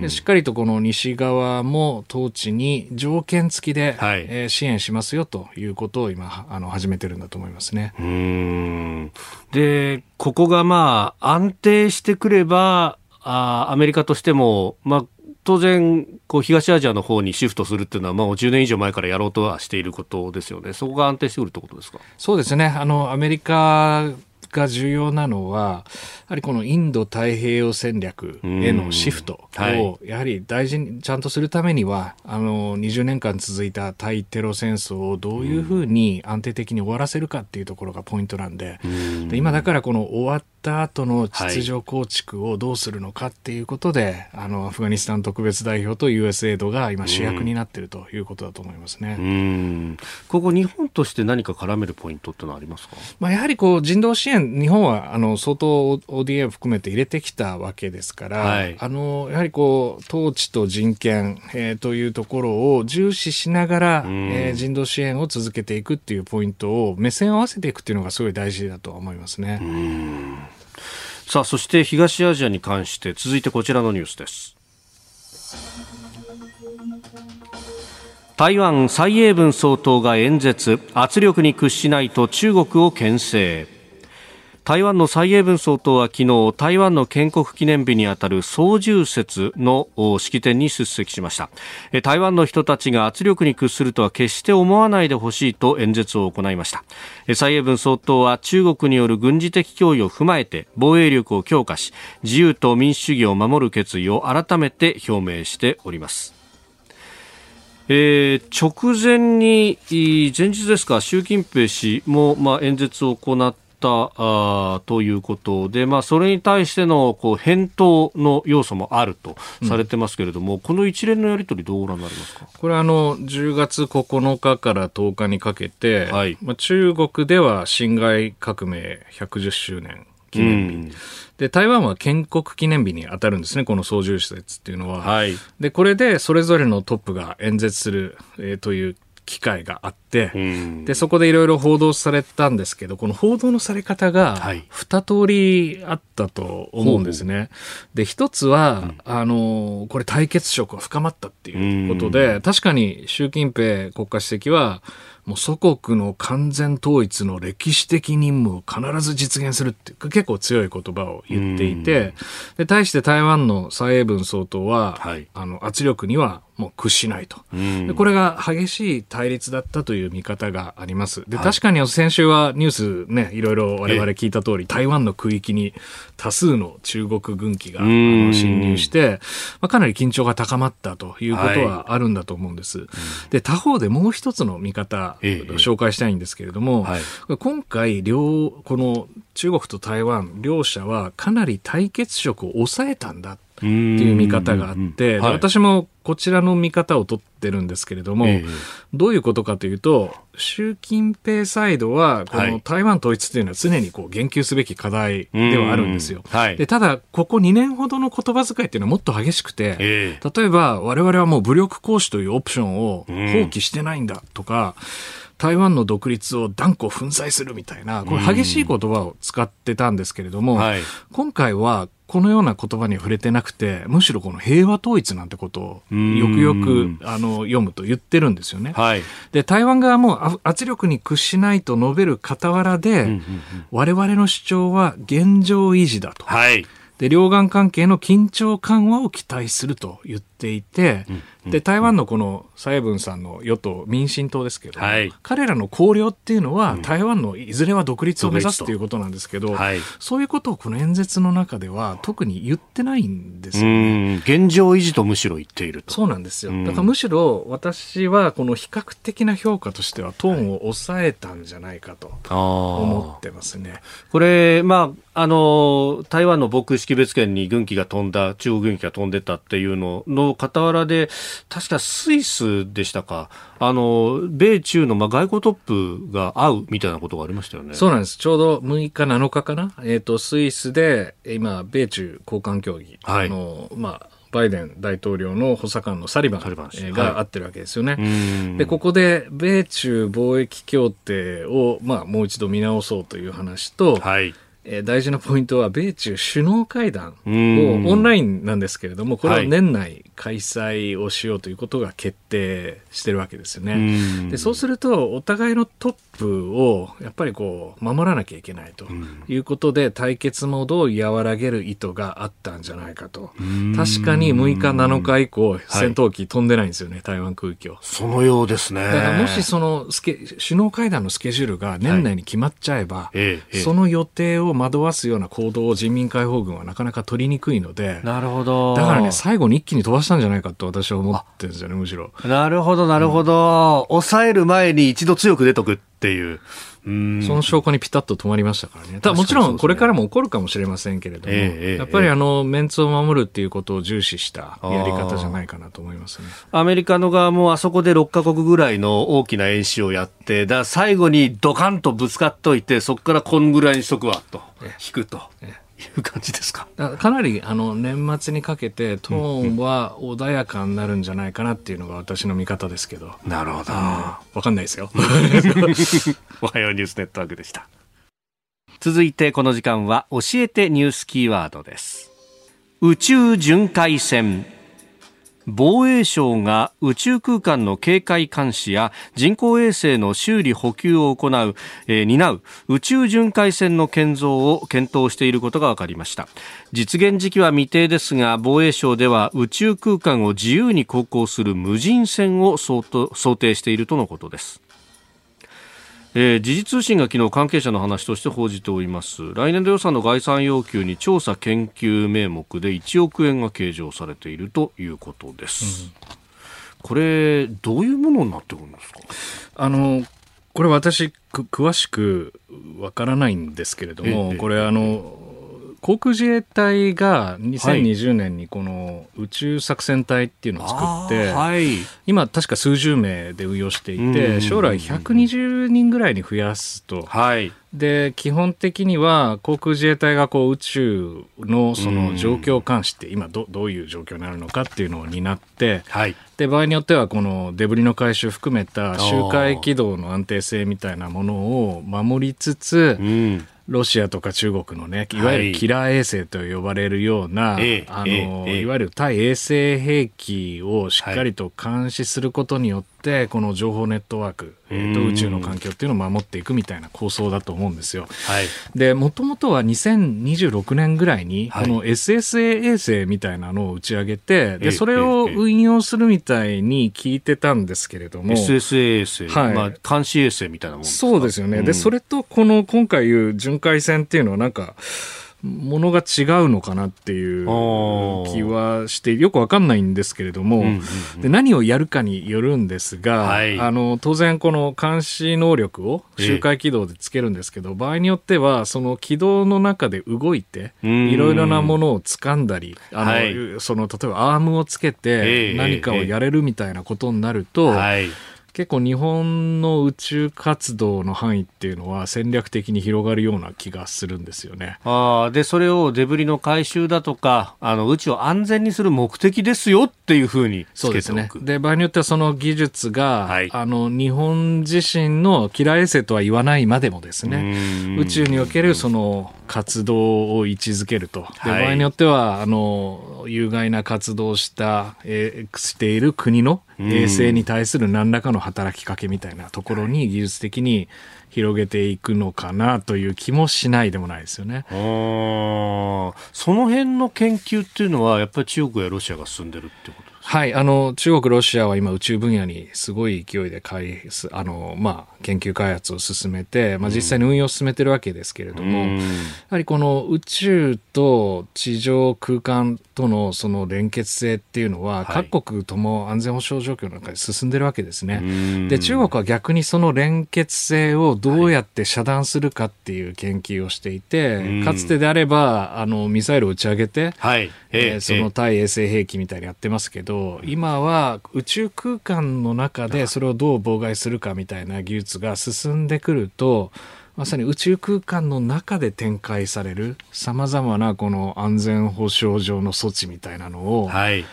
しっかりとこの西側も統治に条件付きで、はい、えー、支援しますよということを今、あの、始めてるんだと思いますね。で、ここがまあ、安定してくれば、あアメリカとしても、まあ、当然、こう東アジアの方にシフトするっていうのは、まあ、10年以上前からやろうとはしていることですよね、そこが安定してくるってことですか？そうですね。あの、アメリカが重要なのは、やはりこのインド太平洋戦略へのシフトを、やはり大事にちゃんとするためには、あの、20年間続いた対テロ戦争をどういうふうに安定的に終わらせるかっていうところがポイントなんで、で今だからこの終わっった後の秩序構築をどうするのかっていうことで、はい、あのアフガニスタン特別代表と USAID が今主役になっているということだと思いますね。うん。ここ日本として何か絡めるポイントってのはありますか、まあ、やはりこう人道支援日本はあの相当 ODA を含めて入れてきたわけですから、はい、あのやはりこう統治と人権、えー、というところを重視しながら、えー、人道支援を続けていくっていうポイントを目線を合わせていくっていうのがすごい大事だと思いますね。さあそして東アジアに関して続いてこちらのニュースです。台湾蔡英文総統が演説。圧力に屈しないと中国を牽制。台湾の蔡英文総統は昨日台湾の建国記念日にあたる総重節の式典に出席しました。台湾の人たちが圧力に屈するとは決して思わないでほしいと演説を行いました。蔡英文総統は中国による軍事的脅威を踏まえて防衛力を強化し自由と民主主義を守る決意を改めて表明しております。えー、直前に前日ですか習近平氏も、まあ、演説を行ってったあということで、まあ、それに対してのこう返答の要素もあるとされてますけれども、うん、この一連のやり取り、どうご覧になりますか？これあの、10月9日から10日にかけて、はい、まあ、中国では辛亥革命110周年記念日、うん、で台湾は建国記念日に当たるんですね、この操縦施設っていうのは。はい、でこれでそれぞれのトップが演説する、えー、という機会があって、で、そこでいろいろ報道されたんですけど、この報道のされ方が、二通りあったと思うんですね。で、一つは、うん、あの、これ対決色が深まったっていうことで、確かに習近平国家主席は、もう祖国の完全統一の歴史的任務を必ず実現するっていう結構強い言葉を言っていて、で、対して台湾の蔡英文総統は、はい、あの、圧力にはもう屈しないと。でこれが激しい対立だったという見方があります。で、確かに先週はニュースね、いろいろ我々聞いた通り、台湾の区域に多数の中国軍機が侵入して、まあ、かなり緊張が高まったということはあるんだと思うんです。はい、で、他方でもう一つの見方、紹介したいんですけれども、はい、今回、両、この中国と台湾両者はかなり対決色を抑えたんだっていう見方があって、はい、私もこちらの見方を取ってるんですけれども、えー、どういうことかというと、習近平サイドは、この台湾統一というのは常にこう言及すべき課題ではあるんですよ。はい、でただ、ここ2年ほどの言葉遣いっていうのはもっと激しくて、えー、例えば我々はもう武力行使というオプションを放棄してないんだとか、台湾の独立を断固粉砕するみたいな、これ激しい言葉を使ってたんですけれども、はい、今回はこのような言葉に触れてなくて、むしろこの平和統一なんてことをよくよくあの読むと言ってるんですよね。はい、で、台湾側も圧力に屈しないと述べる傍らで、うんうんうん、我々の主張は現状維持だと。はい。で、両岸関係の緊張緩和を期待すると言っていて、うんで台湾のこの蔡英文さんの与党民進党ですけど、はい、彼らの綱領っていうのは、台湾のいずれは独立を目指すということなんですけど、はい、そういうことをこの演説の中では特に言ってないんですよね。現状維持とむしろ言っていると。そうなんですよ。だからむしろ私はこの比較的な評価としてはトーンを抑えたんじゃないかと思ってますね。これ、まあ、あの、台湾の防空識別圏に軍機が飛んだ、中国軍機が飛んでたっていうのの傍らで、確かスイスでしたか、あの、米中のまあ外交トップが会うみたいなことがありましたよね。そうなんです。ちょうど6日、7日かな。えっ、ー、と、スイスで、今、米中交換協議、はい、あの、まあ、バイデン大統領の補佐官のサリバンがあってるわけですよね。はい、で、ここで米中貿易協定を、まあ、もう一度見直そうという話と、はいえー、大事なポイントは米中首脳会談をオンラインなんですけれどもこれは年内開催をしようということが決定してるわけですよね。でそうするとお互いのトップをやっぱりこう守らなきゃいけないということで対決モードを和らげる意図があったんじゃないかと。確かに6日7日以降戦闘機飛んでないんですよね、はい、台湾空域そのようですね。だからもしそのスケ首脳会談のスケジュールが年内に決まっちゃえば、はい、その予定を惑わすような行動を人民解放軍はなかなか取りにくいのでなるほど。だからね最後に一気に飛ばししたんじゃないかと私は思ってるんですよねむしろなるほどなるほど、うん、抑える前に一度強く出とくっていう。その証拠にピタッと止まりましたからね。ただもちろんこれからも起こるかもしれませんけれども、えー、やっぱりあの、メンツを守るっていうことを重視したやり方じゃないかなと思いますね。アメリカの側もあそこで6カ国ぐらいの大きな演習をやって、だ最後にドカンとぶつかっといて、そこからこんぐらいにしとくわと、引くと。えーいう感じですか？かなりあの年末にかけてトーンは穏やかになるんじゃないかなっていうのが私の見方ですけど、なるほどわかんないですよ。おはようニュースネットワークでした。続いてこの時間は教えてニュースキーワードです。宇宙巡回船防衛省が宇宙空間の警戒監視や人工衛星の修理補給を行う、えー、担う宇宙巡回船の建造を検討していることが分かりました。実現時期は未定ですが防衛省では宇宙空間を自由に航行する無人船を想定しているとのことです。えー、時事通信が昨日関係者の話として報じております。来年度予算の概算要求に調査研究名目で1億円が計上されているということです、うん、これどういうものになってくるんですか？あのこれ私詳しくわからないんですけれども、これあの航空自衛隊が2020年にこの宇宙作戦隊っていうのを作って、はい、今確か数十名で運用していて、将来120人ぐらいに増やすと。はい。で基本的には航空自衛隊がこう宇宙のその状況監視って今どどういう状況になるのかっていうのを担って、はい、で場合によってはこのデブリの回収含めた周回軌道の安定性みたいなものを守りつつ、うんロシアとか中国のね、い。わゆるキラー衛星と呼ばれるような、はい、あの、いわゆる対衛星兵器をしっかりと監視することによって、この情報ネットワーク、えー、と宇宙の環境っていうのを守っていくみたいな構想だと思うんですよ。はい、で、もともとは2026年ぐらいに、この SSA 衛星みたいなのを打ち上げて、で、それを運用するみたいに聞いてたんですけれども。SSA 衛星、はい、まあ、監視衛星みたいなもんそうですよね。で、それとこの今回いう巡回線っていうのはなんか、ものが違うのかなっていう気はしてよくわかんないんですけれども、で何をやるかによるんですが、はい、あの当然この監視能力を周回軌道でつけるんですけど、場合によってはその軌道の中で動いていろいろなものを掴んだりあの、はい、その例えばアームをつけて何かをやれるみたいなことになると、はい結構日本の宇宙活動の範囲っていうのは戦略的に広がるような気がするんですよね。あでそれをデブリの回収だとかあの宇宙を安全にする目的ですよっていうふうにそうですね。で場合によってはその技術が、はい、あの日本自身のキラー衛星とは言わないまでもですね宇宙におけるその活動を位置づけると。で、場合によってはあの有害な活動をした、えー、している国の衛星に対する何らかの働きかけみたいなところに技術的に広げていくのかなという気もしないでもないですよね。その辺の研究っていうのはやっぱり中国やロシアが進んでるってことはい、あの、中国、ロシアは今宇宙分野にすごい勢いで開あの、まあ、研究開発を進めて、まあ、実際に運用を進めてるわけですけれども、うん、やはりこの宇宙と地上空間とのその連結性っていうのは、各国とも安全保障状況の中で進んでるわけですね。で、中国は逆にその連結性をどうやって遮断するかっていう研究をしていて、かつてであれば、あの、ミサイルを打ち上げて、はい、えー、その対衛星兵器みたいにやってますけど、今は宇宙空間の中でそれをどう妨害するかみたいな技術が進んでくると、まさに宇宙空間の中で展開されるさまざまなこの安全保障上の措置みたいなのを、はい、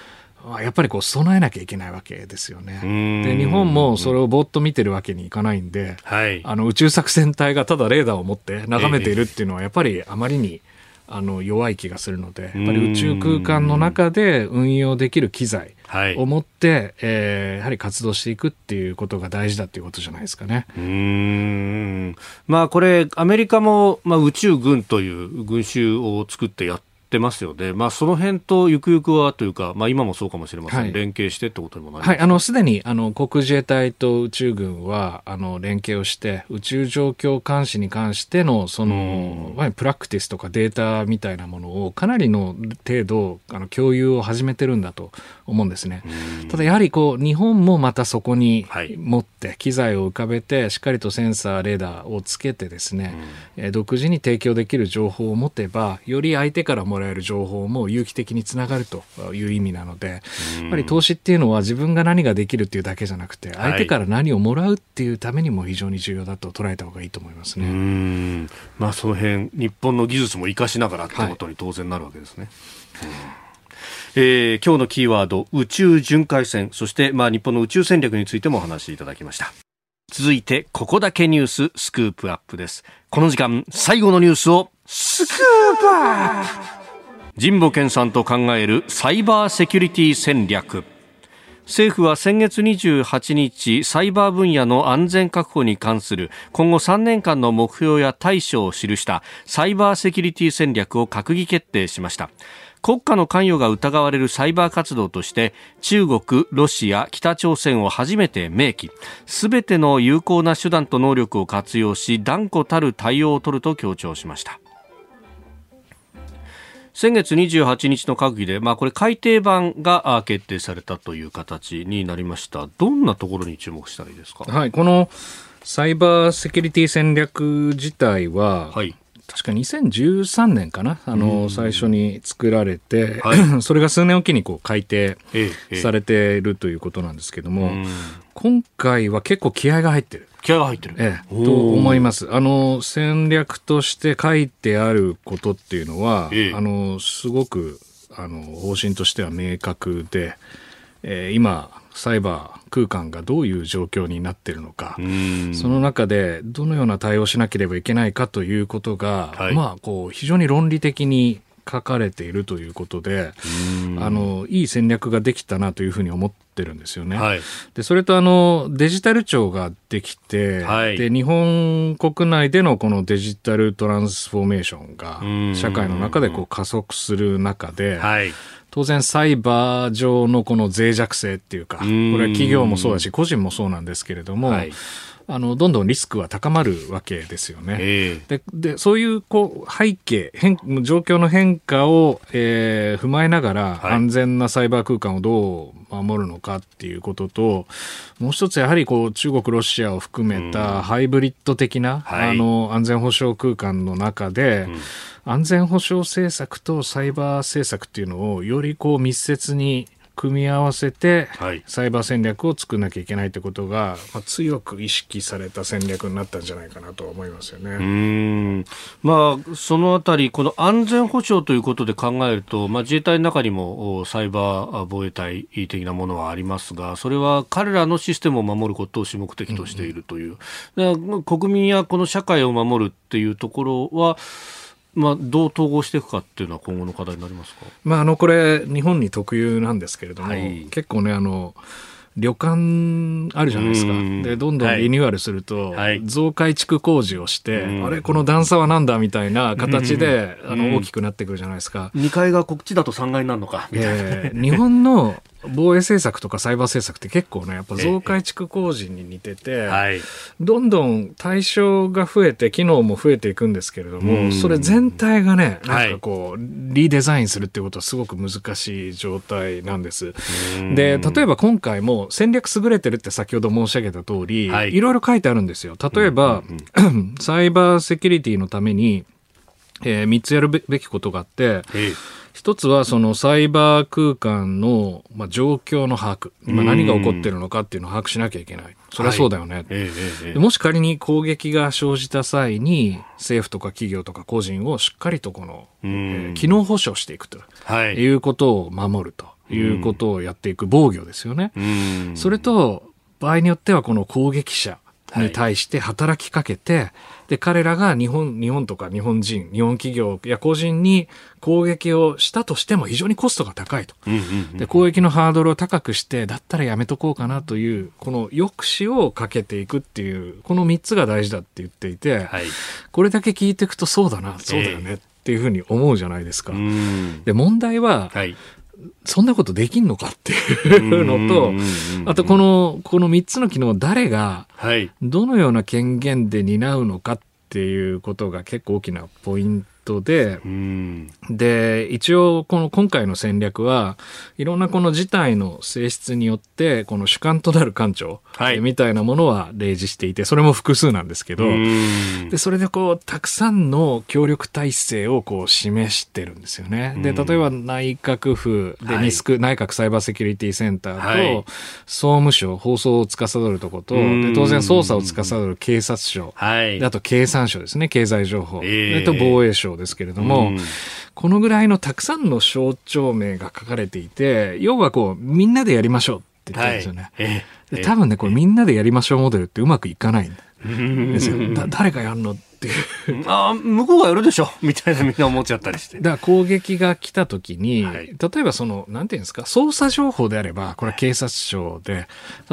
やっぱりこう備えなきゃいけないわけですよね。で日本もそれをぼーっと見てるわけにいかないんで、はい、あの宇宙作戦隊がただレーダーを持って眺めているっていうのはやっぱりあまりに、あの弱い気がするのでやっぱり宇宙空間の中で運用できる機材を持って、はい、えー、やはり活動していくっていうことが大事だっていうことじゃないですかね。うん。まあこれアメリカも、まあ、宇宙軍という群衆を作ってやってってますよね。まあ、その辺とゆくゆくはというか、まあ、今もそうかもしれません。はい、連携してってことにもなりますはい、あの、すでに、あの、航自衛隊と宇宙軍は、あの、連携をして、宇宙状況監視に関しての、その、まあ、プラクティスとかデータみたいなものを、かなりの程度、あの、共有を始めてるんだと思うんですね。ただ、やはり、こう、日本もまたそこに持って、機材を浮かべて、しっかりとセンサー、レーダーをつけてですね、え独自に提供できる情報を持てば、より相手からもらえる情報も有機的につながるという意味なので、やっぱり投資っていうのは自分が何ができるっていうだけじゃなくて、相手から何をもらうっていうためにも非常に重要だと捉えた方がいいと思いますね。うん。まあ、その辺、日本の技術も生かしながらってことに当然なるわけですね。はいえー、今日のキーワード宇宙巡回戦そして、まあ、日本の宇宙戦略についてもお話しいただきました。続いてここだけニューススクープアップです。この時間最後のニュースをスクープアップ!神保健さんと考えるサイバーセキュリティ戦略。政府は先月28日サイバー分野の安全確保に関する今後3年間の目標や対処を記したサイバーセキュリティ戦略を閣議決定しました。国家の関与が疑われるサイバー活動として中国、ロシア、北朝鮮を初めて明記。すべての有効な手段と能力を活用し断固たる対応を取ると強調しました。先月28日の閣議で、まあ、これ改訂版が決定されたという形になりました。どんなところに注目したらいいですか、はい、このサイバーセキュリティ戦略自体は、はい、確か2013年かな、あの、最初に作られて、はい、それが数年おきにこう改定されているということなんですけども、今回は結構気合が入ってる。気合が入ってる。ええ、と思います。あの、戦略として書いてあることっていうのは、ええ、あの、すごく、あの、方針としては明確で、えー、今、サイバー空間がどういう状況になっているのか、その中でどのような対応しなければいけないかということが、はい、まあ、こう、非常に論理的に書かれているということで、あの、いい戦略ができたなというふうに思ってるんですよね。はい、で、それとあの、デジタル庁ができて、はい、で、日本国内でのこのデジタルトランスフォーメーションが、社会の中でこう加速する中で、はい。当然サイバー上のこの脆弱性っていうか、これは企業もそうだし、個人もそうなんですけれども、はい、あの、どんどんリスクは高まるわけですよね。えー、でで、そういう、こう、背景、変、状況の変化を、えー、踏まえながら、はい、安全なサイバー空間をどう守るのかっていうことと、もう一つやはり、こう、中国、ロシアを含めたハイブリッド的な、はい、あの、安全保障空間の中で、うん。安全保障政策とサイバー政策っていうのをよりこう密接に組み合わせて、サイバー戦略を作らなきゃいけないということが、まあ、強く意識された戦略になったんじゃないかなと思いますよね。うんまあ、そのあたり、この安全保障ということで考えると、まあ、自衛隊の中にもサイバー防衛隊的なものはありますが、それは彼らのシステムを守ることを主目的としているという。うんうん、国民やこの社会を守るっていうところは、まあ、どう統合していくかっていうのは今後の課題になりますか、まあ、あのこれ日本に特有なんですけれども、はい、結構ねあの旅館あるじゃないですか。で、どんどんリニューアルすると、はい、増改築工事をして、あれ、この段差はなんだみたいな形で、あの、大きくなってくるじゃないですか。2階がこっちだと3階になるのか、みたいな、えー、日本の防衛政策とかサイバー政策って結構ね、やっぱ増改築工事に似てて、はい、どんどん対象が増えて、機能も増えていくんですけれども、それ全体がね、なんかこう、リデザインするっていうことはすごく難しい状態なんです。で、例えば今回も戦略優れてるって先ほど申し上げた通り、はい、いろいろ書いてあるんですよ。例えば、サイバーセキュリティのために、えー、3つやるべきことがあって、一つはそのサイバー空間の、まあ、状況の把握。今何が起こってるのかっていうのを把握しなきゃいけない。それはそうだよね。はいえー、もし仮に攻撃が生じた際に、政府とか企業とか個人をしっかりとこの、えー、機能保障していくと、はい、いうことを守るということをやっていく防御ですよね。それと、場合によってはこの攻撃者に対して働きかけて、で、彼らが日本、日本とか日本人、日本企業や個人に攻撃をしたとしても非常にコストが高いと。で、攻撃のハードルを高くして、だったらやめとこうかなという、この抑止をかけていくっていう、この3つが大事だって言っていて、はい、これだけ聞いていくとそうだな、そうだよね。っていうふうに思うじゃないですか。で問題は、はい、そんなことできんのかっていうのと、あとこの、この3つの機能を誰が、どのような権限で担うのかっていうことが結構大きなポイントトで、で、一応この今回の戦略はいろんなこの事態の性質によってこの主観となる艦長、はい、みたいなものは例示していて、それも複数なんですけど、で、それでこうたくさんの協力体制をこう示してるんですよね。で、例えば内閣府でニスク、はい、内閣サイバーセキュリティセンターと、はい、総務省、放送を司るとこと、で当然捜査を司る警察庁、はい、あと経産省ですね、経済情報、えー、と防衛省ですけれども、うん、このぐらいのたくさんの省庁名が書かれていて、要はこう、みんなでやりましょうって言ってるんですよね。はいえー、多分ね、これみんなでやりましょうモデルってうまくいかないんですよ。誰がやるのていう。あ向こうがやるでしょ。みたいなみんな思っちゃったりして。だから攻撃が来た時に、はい、例えばその、なんていうんですか、捜査情報であれば、これは警察庁で、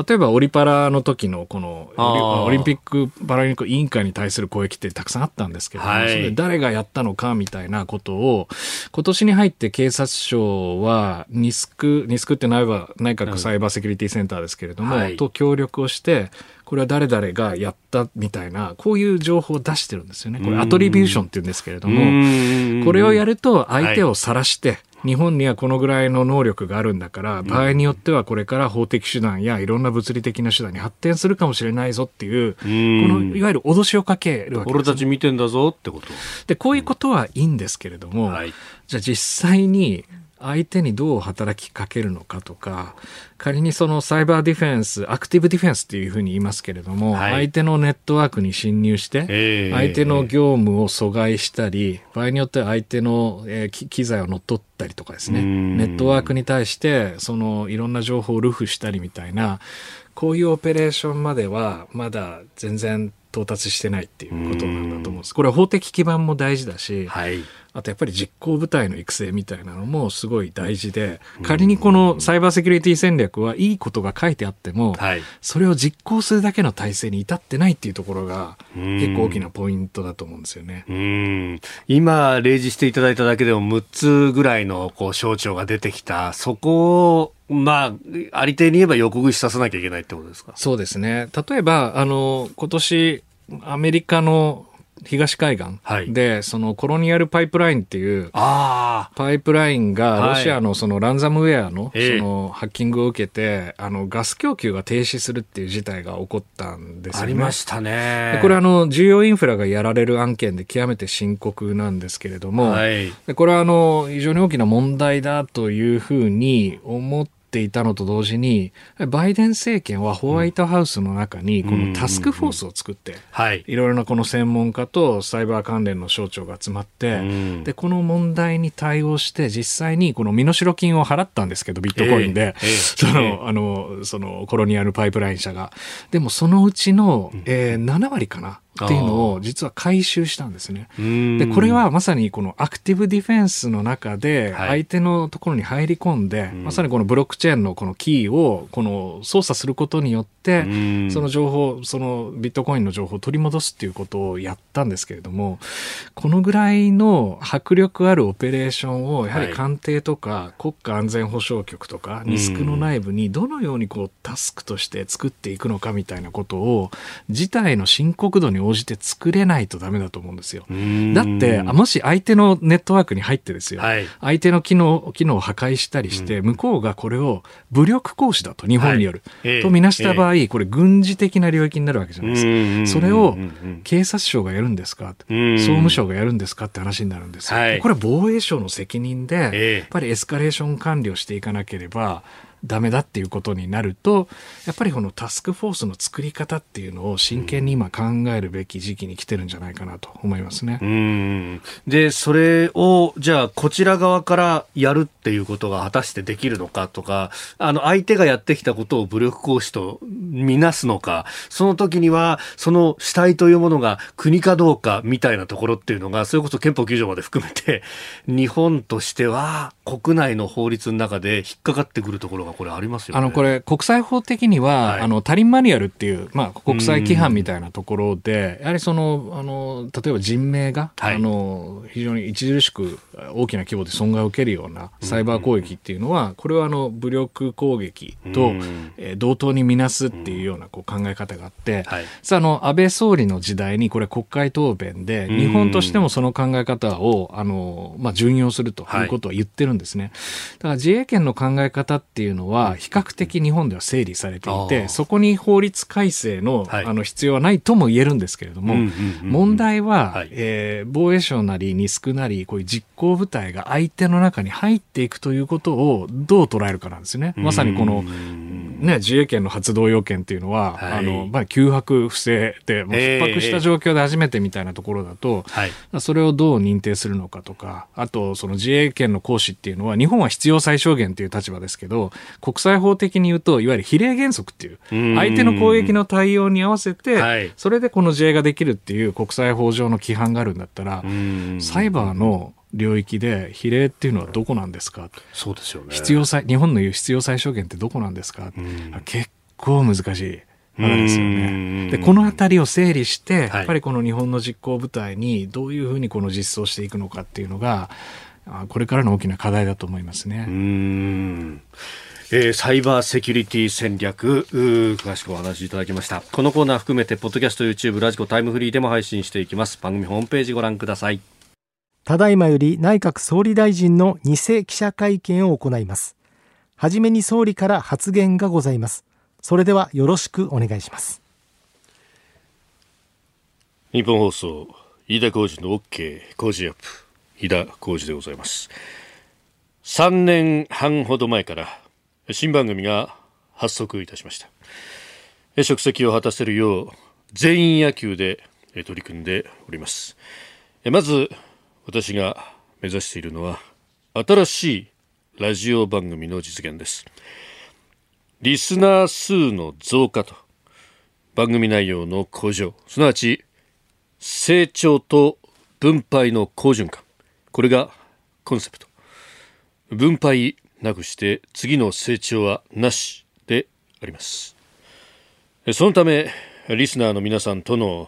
例えばオリパラの時のこのオリンピック・パラリンピック委員会に対する攻撃ってたくさんあったんですけども、はい、誰がやったのかみたいなことを、今年に入って警察庁は、ニスク、ニスクって内閣サイバーセキュリティセンターですけれども、はい、と協力をして、これは誰々がやったみたいな、こういう情報を出してるんですよね。これアトリビューションって言うんですけれども、これをやると相手を晒して、日本にはこのぐらいの能力があるんだから、場合によってはこれから法的手段やいろんな物理的な手段に発展するかもしれないぞっていう、このいわゆる脅しをかけるわけです、俺たち見てんだぞってこと。で、こういうことはいいんですけれども、はい、じゃあ実際に相手にどう働きかけるのかとか、仮にそのサイバーディフェンス、アクティブディフェンスっていうふうに言いますけれども、はい、相手のネットワークに侵入して、相手の業務を阻害したり、場合によっては相手の、えー、機材を乗っ取ったりとかですね、ネットワークに対して、そのいろんな情報をルフしたりみたいな、こういうオペレーションまではまだ全然到達してないっていうことなんだと思うんです。これは法的基盤も大事だし、はいあとやっぱり実行部隊の育成みたいなのもすごい大事で、仮にこのサイバーセキュリティ戦略はいいことが書いてあっても、それを実行するだけの体制に至ってないっていうところが結構大きなポイントだと思うんですよね。今、例示していただいただけでも6つぐらいのこう省庁が出てきた、そこをまあ、ありていに言えば横串させなきゃいけないってことですか？そうですね。例えば、あの、今年、アメリカの東海岸で、はい、そのコロニアルパイプラインっていうパイプラインがロシアのそのランザムウェアのそのハッキングを受けて、あのガス供給が停止するっていう事態が起こったんですよね。ありましたね。これあの重要インフラがやられる案件で極めて深刻なんですけれども、はい、これはあの非常に大きな問題だというふうに思ってていたのと同時に、バイデン政権はホワイトハウスの中にこのタスクフォースを作って、い。ろいろなこの専門家とサイバー関連の省庁が集まって、で、この問題に対応して実際にこの身代金を払ったんですけど、ビットコインで、その、あの、そのコロニアルパイプライン社が。でもそのうちの、えー、7割かな。っていうのを実は回収したんですね。で、これはまさにこのアクティブディフェンスの中で相手のところに入り込んで、はい、まさにこのブロックチェーンのこのキーをこの操作することによって、その情報、そのビットコインの情報を取り戻すっていうことをやったんですけれども、このぐらいの迫力あるオペレーションをやはり官邸とか国家安全保障局とかリスクの内部にどのようにこうタスクとして作っていくのかみたいなことを事態の深刻度に応じて作れないとダメだと思うんですよ。だって、もし相手のネットワークに入ってですよ、はい、相手の機能、機能を破壊したりして、向こうがこれを武力行使だと、日本による、はい、とみなした場合、これ軍事的な領域になるわけじゃないですか。それを警察庁がやるんですか？総務省がやるんですかって話になるんですよ。はい、これは防衛省の責任で、やっぱりエスカレーション管理をしていかなければ、ダメだっていうことになるとやっぱりこのタスクフォースの作り方っていうのを真剣に今考えるべき時期に来てるんじゃないかなと思いますね。うんでそれをじゃあこちら側からやるっていうことが果たしてできるのかとかあの相手がやってきたことを武力行使とみなすのかその時にはその主体というものが国かどうかみたいなところっていうのがそれこそ憲法9条まで含めて日本としては国内の法律の中で引っかかってくるところががこれありますよ、ね、あのこれ国際法的には、はい、あのタリンマニュアルっていう、まあ、国際規範みたいなところでやはりそのあの例えば人命が、はい、あの非常に著しく大きな規模で損害を受けるようなサイバー攻撃っていうのは、これはあの武力攻撃と、えー、同等にみなすっていうようなこう考え方があって、はい、さあの安倍総理の時代にこれ国会答弁で日本としてもその考え方をあの、まあ、順用するということを言ってるんですね。だから自衛権の考え方っていうのは比較的日本では整理されていて、そこに法律改正の,、あの必要はないとも言えるんですけれども、問題は、はい、えー、防衛省なりニスクなりこういう実行部隊が相手の中に入っていくということをどう捉えるかなんですね。まさにこの、ね、自衛権の発動要件っていうのは、はい、あのまあ、急迫不正でもう逼迫した状況で初めてみたいなところだと、えー、それをどう認定するのかとかあとその自衛権の行使っていうのは日本は必要最小限という立場ですけど国際法的に言うといわゆる比例原則っていう相手の攻撃の対応に合わせて、はい、それでこの自衛ができるっていう国際法上の規範があるんだったらサイバーの領域で比例っていうのはどこなんですか？そうですよね。必要最日本の言う必要最小限ってどこなんですか？結構難しい。まだですよね。で、このあたりを整理して、やっぱりこの日本の実行部隊にどういうふうにこの実装していくのかっていうのが、これからの大きな課題だと思いますね。うん。えー、サイバーセキュリティ戦略詳しくお話しいただきました。このコーナー含めてポッドキャスト YouTube ラジコタイムフリーでも配信していきます。番組ホームページご覧くださいただいまより内閣総理大臣の偽記者会見を行います。はじめに総理から発言がございます。それではよろしくお願いします。日本放送飯田浩司の OK 工事アップ飯田浩司でございます。3年半ほど前から新番組が発足いたしました。職責を果たせるよう全員野球で取り組んでおります。まず私が目指しているのは新しいラジオ番組の実現です。リスナー数の増加と番組内容の向上すなわち成長と分配の好循環。これがコンセプト。分配なくして次の成長はなしであります。そのためリスナーの皆さんとの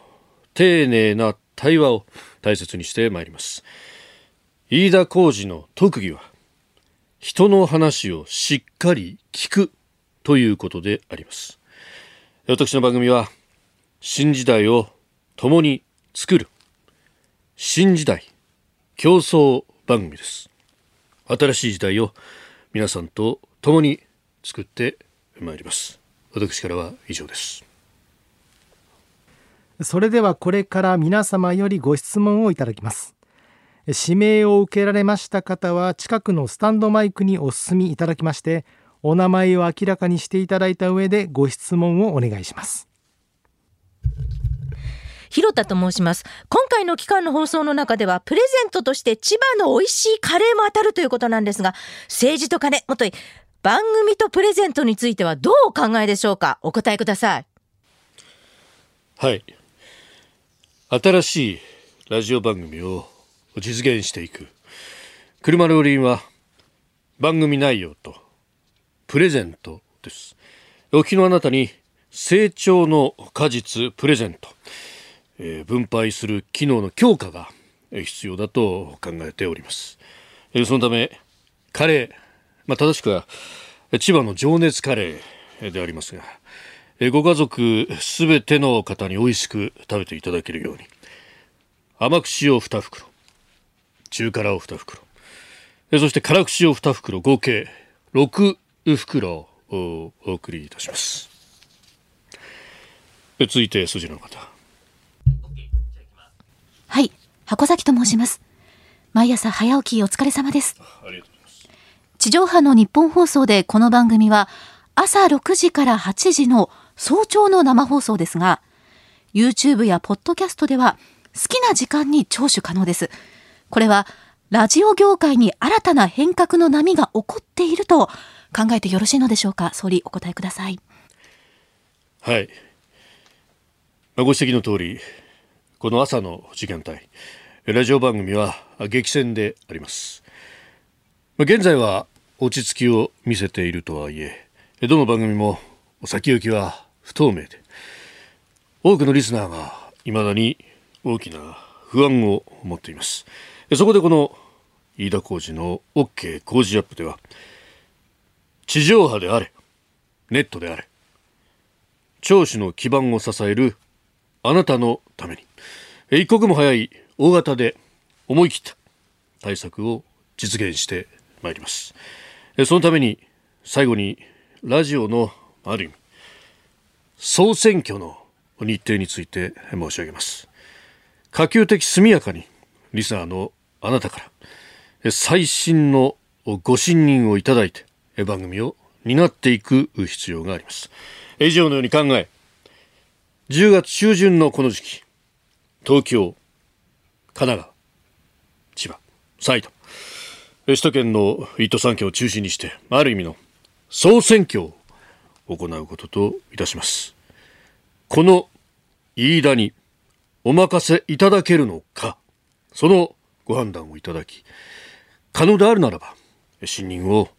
丁寧な対話を大切にしてまいります。飯田浩二の特技は人の話をしっかり聞くということであります。私の番組は新時代を共に作る新時代競争番組です。新しい時代を皆さんと共に作ってまいります。私からは以上です。それではこれから皆様よりご質問をいただきます。指名を受けられました方は近くのスタンドマイクにお進みいただきましてお名前を明らかにしていただいた上でご質問をお願いします。広田と申します。今回の期間の放送の中ではプレゼントとして千葉の美味しいカレーも当たるということなんですが政治と金もとい番組とプレゼントについてはどうお考えでしょうか？お答えください。はい新しいラジオ番組を実現していく車の輪は番組内容とプレゼントですお聞きのあなたに成長の果実プレゼントえー、分配する機能の強化が必要だと考えております。えー、そのため、カレー、まあ、正しくは千葉の情熱カレーでありますが、えー、ご家族すべての方に美味しく食べていただけるように、甘口を2袋、中辛を2袋、えー、そして辛口を2袋、合計6袋をお送りいたします。続いて、筋の方。はい、箱崎と申します。毎朝早起きお疲れ様です。地上波の日本放送でこの番組は朝6時から8時の早朝の生放送ですが、YouTube やポッドキャストでは好きな時間に聴取可能です。これはラジオ業界に新たな変革の波が起こっていると考えてよろしいのでしょうか？総理お答えください。はい。ご指摘の通り、この朝の時間帯ラジオ番組は激戦であります現在は落ち着きを見せているとはいえどの番組も先行きは不透明で多くのリスナーが未だに大きな不安を持っています。そこでこの飯田浩司の OK 工事アップでは地上波であれネットであれ聴取の基盤を支えるあなたのために一刻も早い大型で思い切った対策を実現してまいります。そのために最後にラジオのある意味総選挙の日程について申し上げます。可及的速やかにリスナーのあなたから最新のご信任をいただいて番組を担っていく必要があります。以上のように考え10月中旬のこの時期東京神奈川千葉埼玉首都圏の1都3県を中心にしてある意味の総選挙を行うことといたします。この飯田にお任せいただけるのかそのご判断をいただき可能であるならば信任を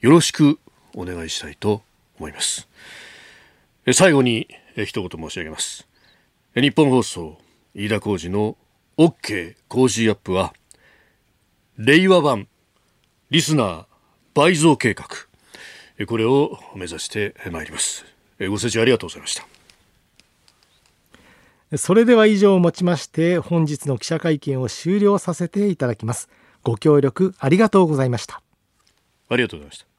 よろしくお願いしたいと思います。最後に一言申し上げます。日本放送飯田浩司の OK 工事アップは令和版リスナー倍増計画。これを目指してまいります。ご清聴ありがとうございました。それでは以上をもちまして本日の記者会見を終了させていただきます。ご協力ありがとうございました。ありがとうございました